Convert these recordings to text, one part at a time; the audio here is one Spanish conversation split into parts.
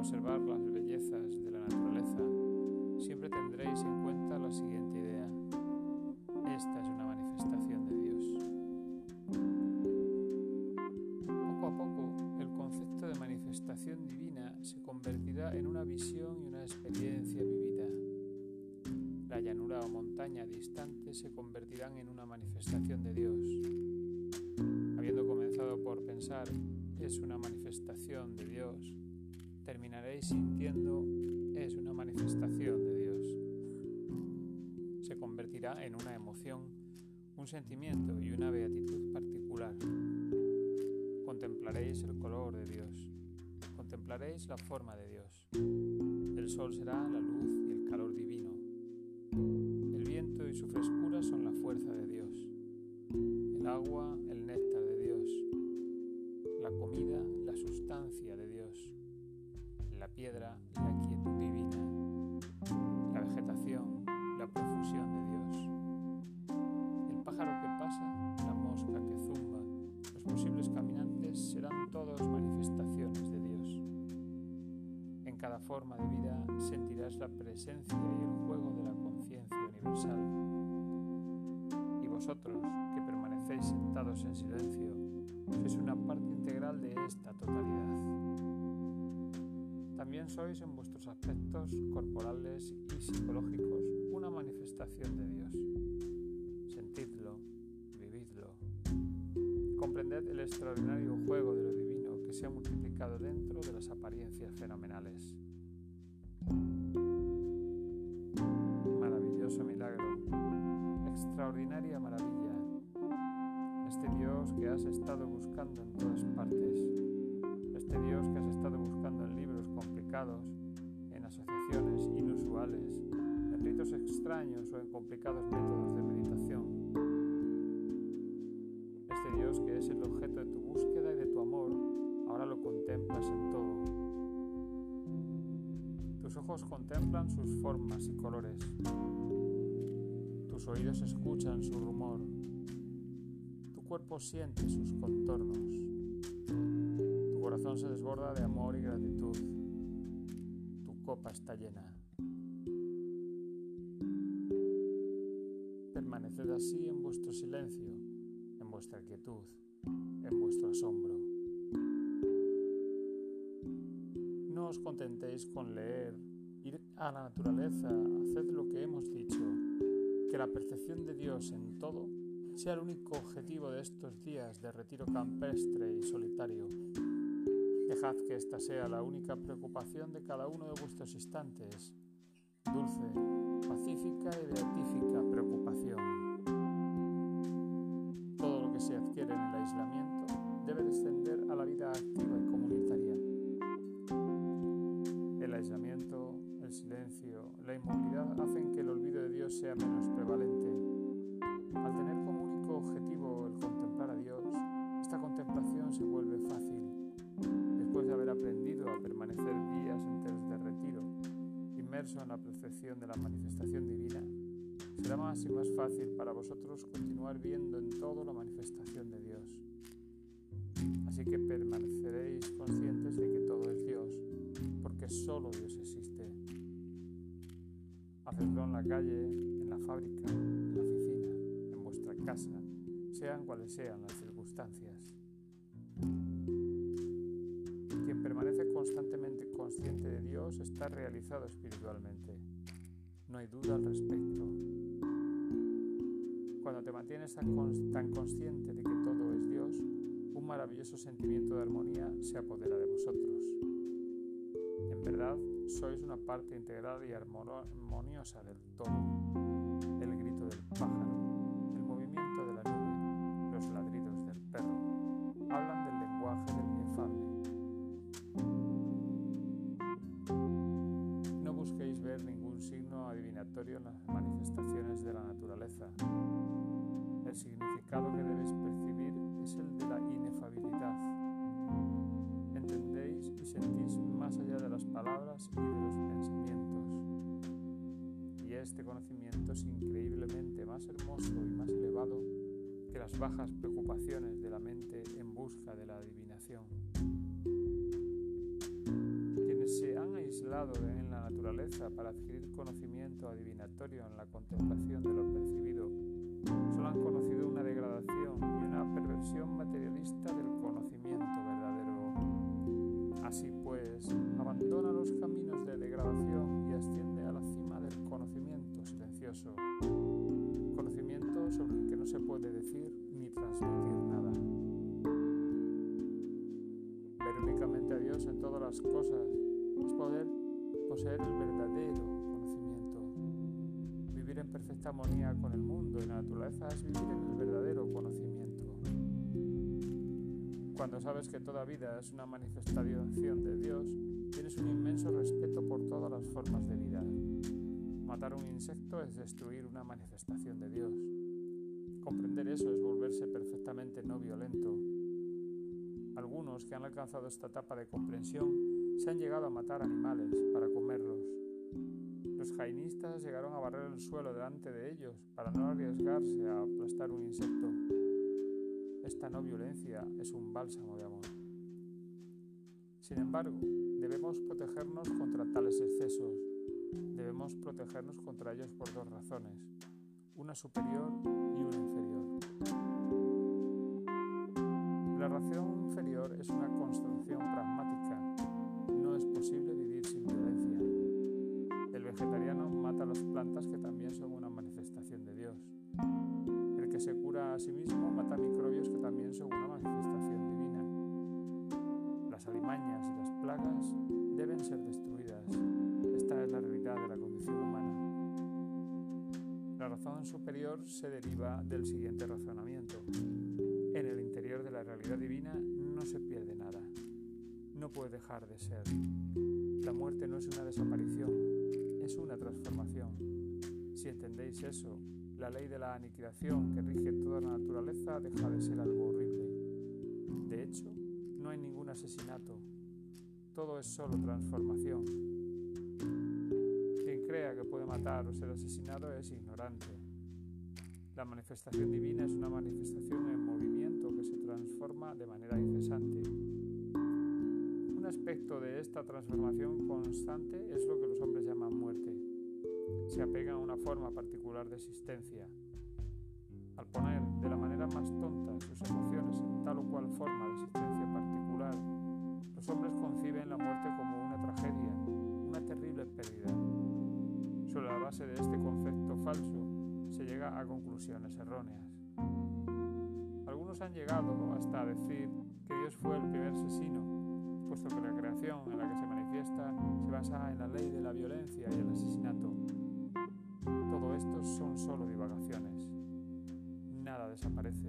observar las bellezas de la naturaleza, siempre tendréis en cuenta la siguiente idea. Esta es una manifestación de Dios. Poco a poco, el concepto de manifestación divina se convertirá en una visión y una experiencia vivida. La llanura o montaña distante se convertirán en una manifestación de Dios. Habiendo comenzado por pensar es una manifestación de terminaréis sintiendo es una manifestación de Dios. Se convertirá en una emoción, un sentimiento y una beatitud particular. Contemplaréis el color de Dios, contemplaréis la forma de Dios. El sol será la luz y el calor divino. El viento y su frescura son la fuerza de Dios. El agua, el néctar de Dios. La comida, la sustancia de Dios. Piedra, la quietud divina. La vegetación, la profusión de Dios. El pájaro que pasa, la mosca que zumba, los posibles caminantes serán todos manifestaciones de Dios. En cada forma de vida sentirás la presencia y el juego de la conciencia universal. Y vosotros, que permanecéis sentados en silencio, sois una parte integral de esta totalidad. También sois en vuestros aspectos corporales y psicológicos una manifestación de Dios. Sentidlo, vividlo. Comprended el extraordinario juego de lo divino que se ha multiplicado dentro de las apariencias fenomenales. Maravilloso milagro, extraordinaria maravilla. Este Dios que has estado buscando en todas partes, en asociaciones inusuales, en ritos extraños o en complicados métodos de meditación. Este Dios que es el objeto de tu búsqueda y de tu amor, ahora lo contemplas en todo. Tus ojos contemplan sus formas y colores. Tus oídos escuchan su rumor. Tu cuerpo siente sus contornos. Tu corazón se desborda de amor y gratitud. Está llena. Permaneced así en vuestro silencio, en vuestra quietud, en vuestro asombro. No os contentéis con leer, ir a la naturaleza, haced lo que hemos dicho, que la percepción de Dios en todo sea el único objetivo de estos días de retiro campestre y solitario. Dejad que esta sea la única preocupación de cada uno de vuestros instantes, dulce, pacífica y beatífica preocupación. Todo lo que se adquiere en el aislamiento debe descender a la vida activa y comunitaria. El aislamiento, el silencio, la inmovilidad hacen que el olvido de Dios sea menos será más y más fácil para vosotros continuar viendo en todo la manifestación de Dios. Así que permaneceréis conscientes de que todo es Dios, porque solo Dios existe. Hacedlo en la calle, en la fábrica, en la oficina, en vuestra casa, sean cuales sean las circunstancias. Quien permanece constantemente consciente de Dios está realizado espiritualmente. No hay duda al respecto. Cuando te mantienes tan, cons tan consciente de que todo es Dios, un maravilloso sentimiento de armonía se apodera de vosotros. En verdad, sois una parte integral y armoniosa del todo. El grito del pájaro, es increíblemente más hermoso y más elevado que las bajas preocupaciones de la mente en busca de la adivinación. Quienes se han aislado en la naturaleza para adquirir conocimiento adivinatorio en la contemplación de lo percibido, solo han conocido una degradación y una perversión materialista del Perfecta armonía con el mundo y la naturaleza es vivir en el verdadero conocimiento. Cuando sabes que toda vida es una manifestación de Dios, tienes un inmenso respeto por todas las formas de vida. Matar un insecto es destruir una manifestación de Dios. Comprender eso es volverse perfectamente no violento. Algunos que han alcanzado esta etapa de comprensión se han llegado a matar animales jainistas llegaron a barrer el suelo delante de ellos para no arriesgarse a aplastar un insecto. Esta no violencia es un bálsamo de amor. Sin embargo, debemos protegernos contra tales excesos. Debemos protegernos contra ellos por dos razones una superior y las plagas deben ser destruidas. Esta es la realidad de la condición humana. La razón superior se deriva del siguiente razonamiento. En el interior de la realidad divina no se pierde nada. No puede dejar de ser. La muerte no es una desaparición, es una transformación. Si entendéis eso, la ley de la aniquilación que rige toda la naturaleza deja de ser algo horrible. No hay ningún asesinato. Todo es solo transformación crea que puede matar o ser asesinado es ignorante. La manifestación divina es una manifestación en movimiento que se transforma de manera incesante. Un aspecto de esta transformación constante es lo que los hombres llaman muerte. Se apegan a una forma particular de existencia. Al poner de la manera más tonta sus emociones en tal o cual forma de existencia particular, los hombres conciben la muerte como una tragedia, una terrible pérdida sobre la base de este concepto falso se llega a conclusiones erróneas. Algunos han llegado hasta decir que Dios fue el primer asesino, puesto que la creación en la que se manifiesta se basa en la ley de la violencia y el asesinato. Todo esto son solo divagaciones. Nada desaparece,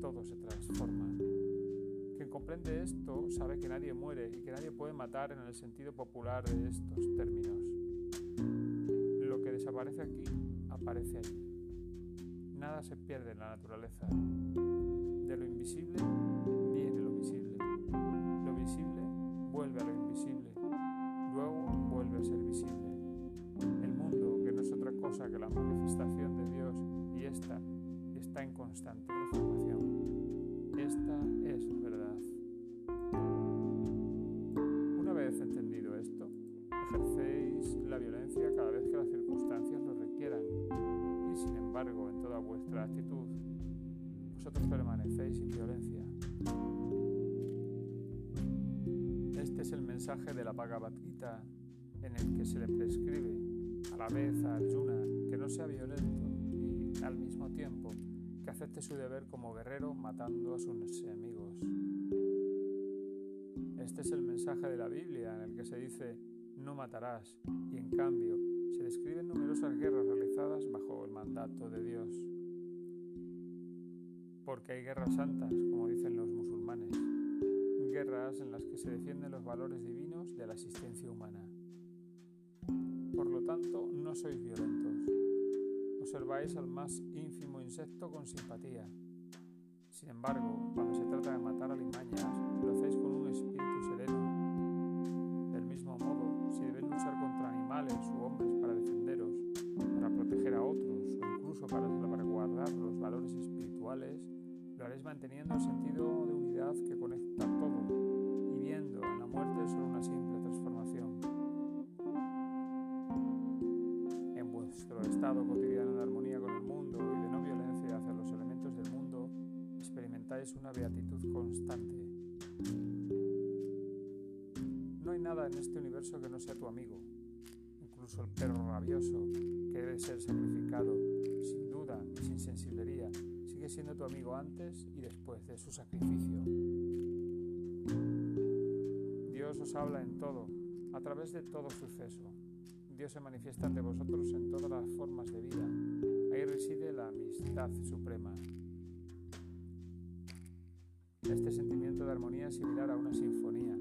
todo se transforma. Comprende esto sabe que nadie muere y que nadie puede matar en el sentido popular de estos términos desaparece aquí, aparece allí. Nada se pierde en la naturaleza. De lo invisible embargo en toda vuestra actitud vosotros permanecéis sin violencia. Este es el mensaje de la Bhagavad Gita en el que se le prescribe a la vez a Arjuna que no sea violento y al mismo tiempo que acepte su deber como guerrero matando a sus enemigos. Este es el mensaje de la Biblia en el que se dice no matarás, y en cambio se describen numerosas guerras realizadas bajo el mandato de Dios. Porque hay guerras santas, como dicen los musulmanes, guerras en las que se defienden los valores divinos de la existencia humana. Por lo tanto, no sois violentos. observáis al más ínfimo insecto con simpatía. Sin embargo, cuando se trata de matar alimañas, lo hacéis con un espíritu sereno. Del mismo modo, si debéis luchar contra animales u hombres haréis manteniendo el sentido de unidad que conecta todo y viendo en la muerte solo una simple transformación. En vuestro estado cotidiano de armonía con el mundo y de no violencia hacia los elementos del mundo, experimentáis una beatitud constante. No hay nada en este universo que no sea tu amigo, incluso el perro rabioso que debe ser sacrificado, sin duda y sin sigue siendo tu amigo antes y después de su sacrificio. Dios os habla en todo, a través de todo suceso. Dios se manifiesta ante vosotros en todas las formas de vida. Ahí reside la amistad suprema. Este sentimiento de armonía es similar a una sinfonía.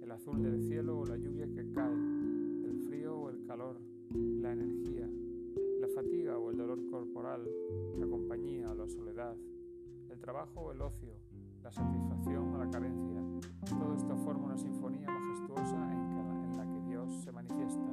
El azul del cielo o la lluvia que cae, el frío o el calor, la energía, fatiga o el dolor corporal, la compañía o la soledad, el trabajo o el ocio, la satisfacción o la carencia. Todo esto forma una sinfonía majestuosa en, la, que Dios se manifiesta.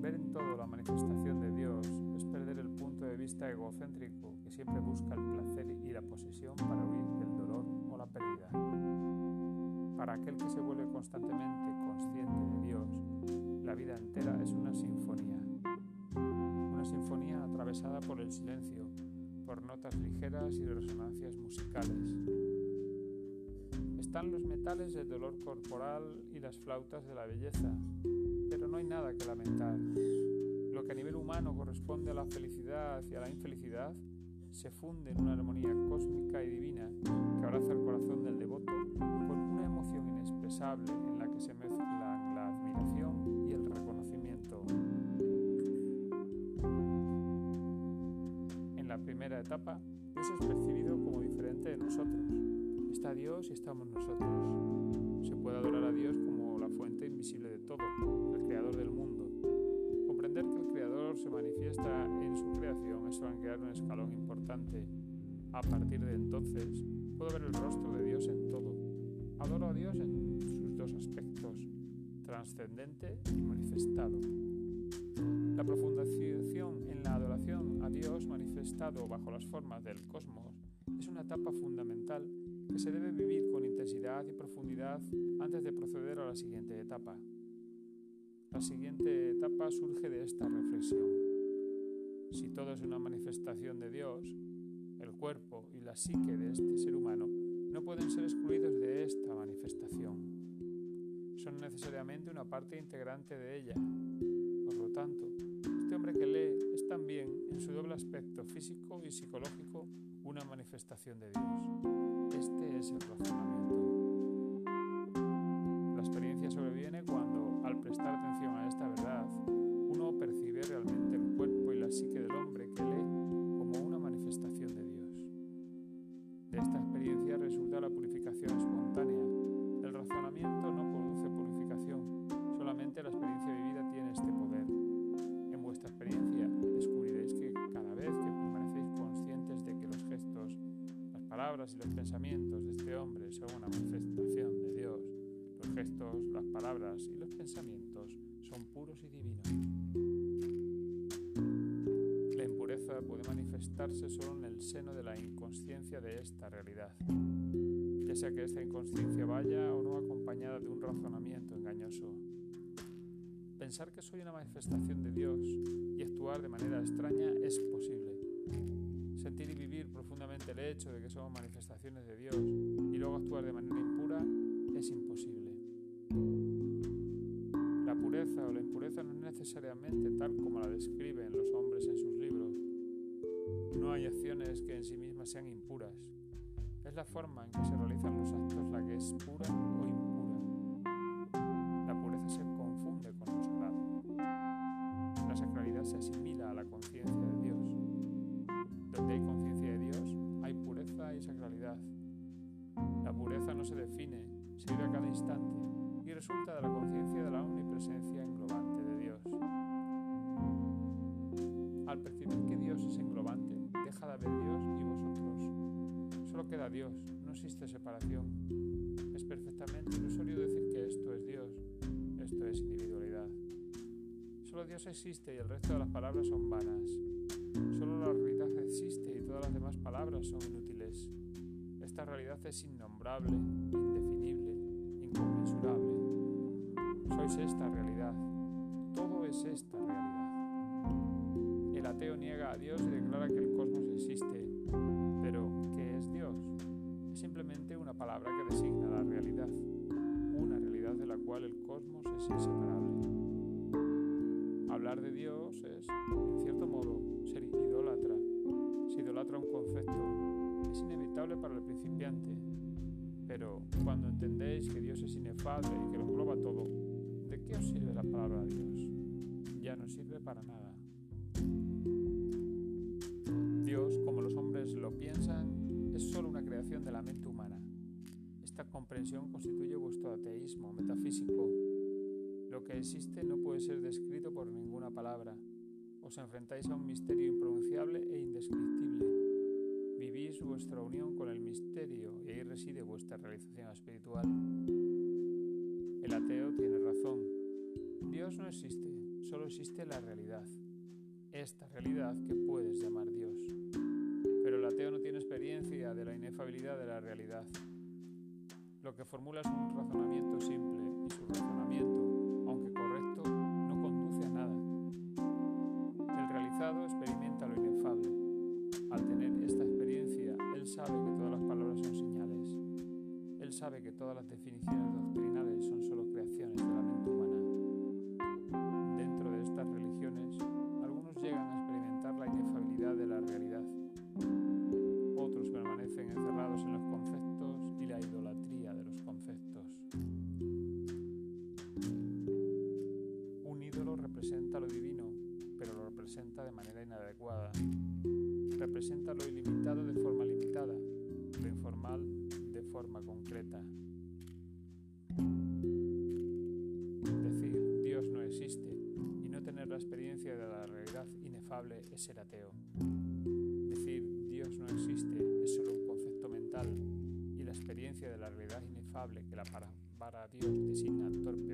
Ver en todo la manifestación de Dios es perder el punto de vista egocéntrico que siempre busca el placer y la posesión para huir del dolor o la pérdida. Para aquel que se vuelve constantemente consciente de Dios, la vida entera es una sinfonía. Una sinfonía atravesada por el silencio, por notas ligeras y resonancias musicales. Están los metales del dolor corporal y las flautas de la belleza, pero no hay nada que lamentar. Lo que a nivel humano corresponde a la felicidad y a la infelicidad se funde en una armonía cósmica y divina que abraza el corazón del devoto con una emoción inexpresable en la que se mezclan etapa, Dios es percibido como diferente de nosotros. Está Dios y estamos nosotros. Se puede adorar a Dios como la fuente invisible de todo, el creador del mundo. Comprender que el creador se manifiesta en su creación es franquear un escalón importante. A partir de entonces, puedo ver el rostro de Dios en todo. Adoro a Dios en sus dos aspectos, trascendente y manifestado. La profundización en la adoración a Dios manifestado bajo las formas del cosmos es una etapa fundamental que se debe vivir con intensidad y profundidad antes de proceder a la siguiente etapa. La siguiente etapa surge de esta reflexión. Si todo es una manifestación de Dios, el cuerpo y la psique de este ser humano no pueden ser excluidos de esta manifestación. Son necesariamente una parte integrante de ella. Tanto, este hombre que lee es también, en su doble aspecto físico y psicológico, una manifestación de Dios. Este es el razonamiento. La experiencia sobreviene cuando, La impureza puede manifestarse solo en el seno de la inconsciencia de esta realidad, ya sea que esta inconsciencia vaya o no acompañada de un razonamiento engañoso. Pensar que soy una manifestación de Dios y actuar de manera extraña es posible. Sentir y vivir profundamente el hecho de que somos manifestaciones de Dios y luego actuar de manera impura es imposible. Necesariamente tal como la describen los hombres en sus libros. No hay acciones que en sí mismas sean impuras. Es la forma en que se realizan los actos la que es pura o impura. Existe y el resto de las palabras son vanas. Solo la realidad existe y todas las demás palabras son inútiles. Esta realidad es innombrable, indefinible, inconmensurable. Sois esta realidad. Todo es esta realidad. El ateo niega a Dios y declara que el cosmos existe. Pero, ¿qué es Dios? Es simplemente una palabra que designa la realidad, una realidad de la cual el cosmos es inseparable. Hablar de Dios es, en cierto modo, ser idólatra. Se idolatra un concepto. Es inevitable para el principiante. Pero cuando entendéis que Dios es inefable y que lo engloba todo, ¿de qué os sirve la palabra Dios? Ya no sirve para nada. Dios, como los hombres lo piensan, es solo una creación de la mente humana. Esta comprensión constituye vuestro ateísmo metafísico. Lo que existe no puede ser descrito por ninguna palabra. Os enfrentáis a un misterio impronunciable e indescriptible. Vivís vuestra unión con el misterio y ahí reside vuestra realización espiritual. El ateo tiene razón. Dios no existe, solo existe la realidad. Esta realidad que puedes llamar Dios. Pero el ateo no tiene experiencia de la inefabilidad de la realidad. Lo que formula es un razonamiento simple y su razonamiento, Representa lo ilimitado de forma limitada, lo informal de forma concreta. Decir Dios no existe y no tener la experiencia de la realidad inefable es ser ateo. Decir Dios no existe es solo un concepto mental y la experiencia de la realidad inefable que la para, para Dios designa torpemente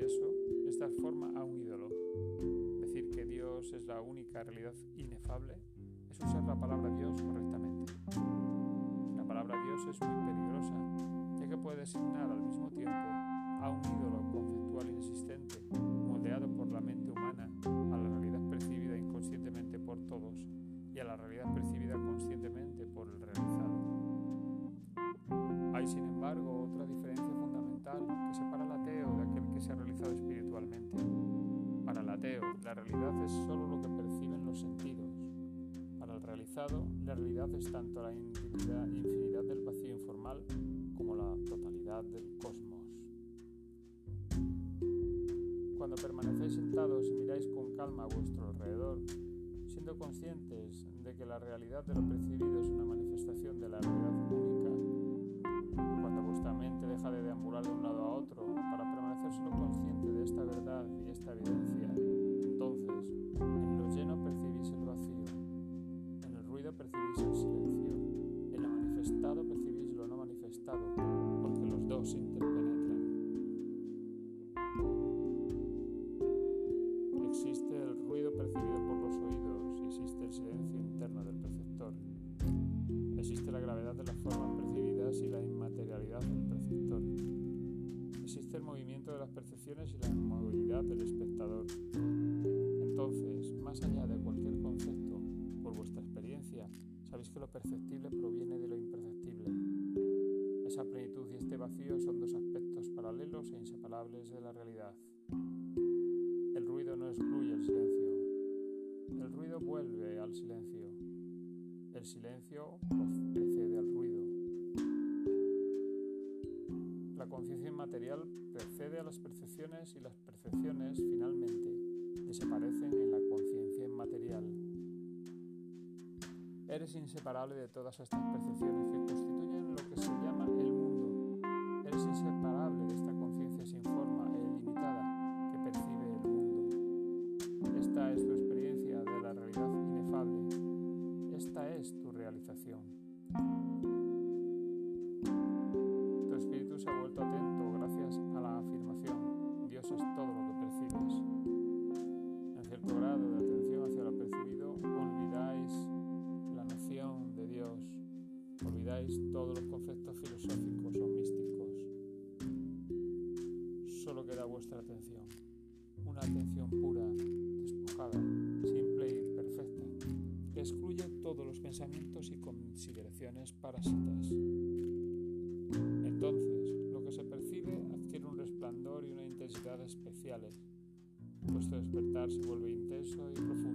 eso es dar forma a un ídolo. Decir que Dios es la única realidad inefable es usar la palabra Dios correctamente. La palabra Dios es muy peligrosa, ya que puede designar al mismo tiempo a un ídolo conceptual inexistente, moldeado por la mente humana, a la realidad percibida inconscientemente por todos y a la realidad percibida conscientemente por el realizado. Realidad es solo lo que perciben los sentidos. Para el realizado, la realidad es tanto la infinidad, del vacío informal como la totalidad del cosmos. Cuando permanecéis sentados y miráis con calma a vuestro alrededor, siendo conscientes de que la realidad de lo percibido es una manifestación de la realidad única, cuando vuestra mente deja de deambular de un lado a otro para permanecer solo consciente de esta verdad y esta evidencia, más allá de cualquier concepto, por vuestra experiencia, sabéis que lo perceptible proviene de lo imperceptible. Esa plenitud y este vacío son dos aspectos paralelos e inseparables de la realidad. El ruido no excluye el silencio. El ruido vuelve al silencio. El silencio precede al ruido. La conciencia inmaterial precede a las percepciones y las percepciones finalmente desaparecen en la conciencia Eres inseparable de todas estas percepciones que constituyen lo que se llama parásitas. Entonces, lo que se percibe adquiere un resplandor y una intensidad especiales. Vuestro despertar se vuelve intenso y profundo.